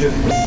Czysty.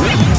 Thank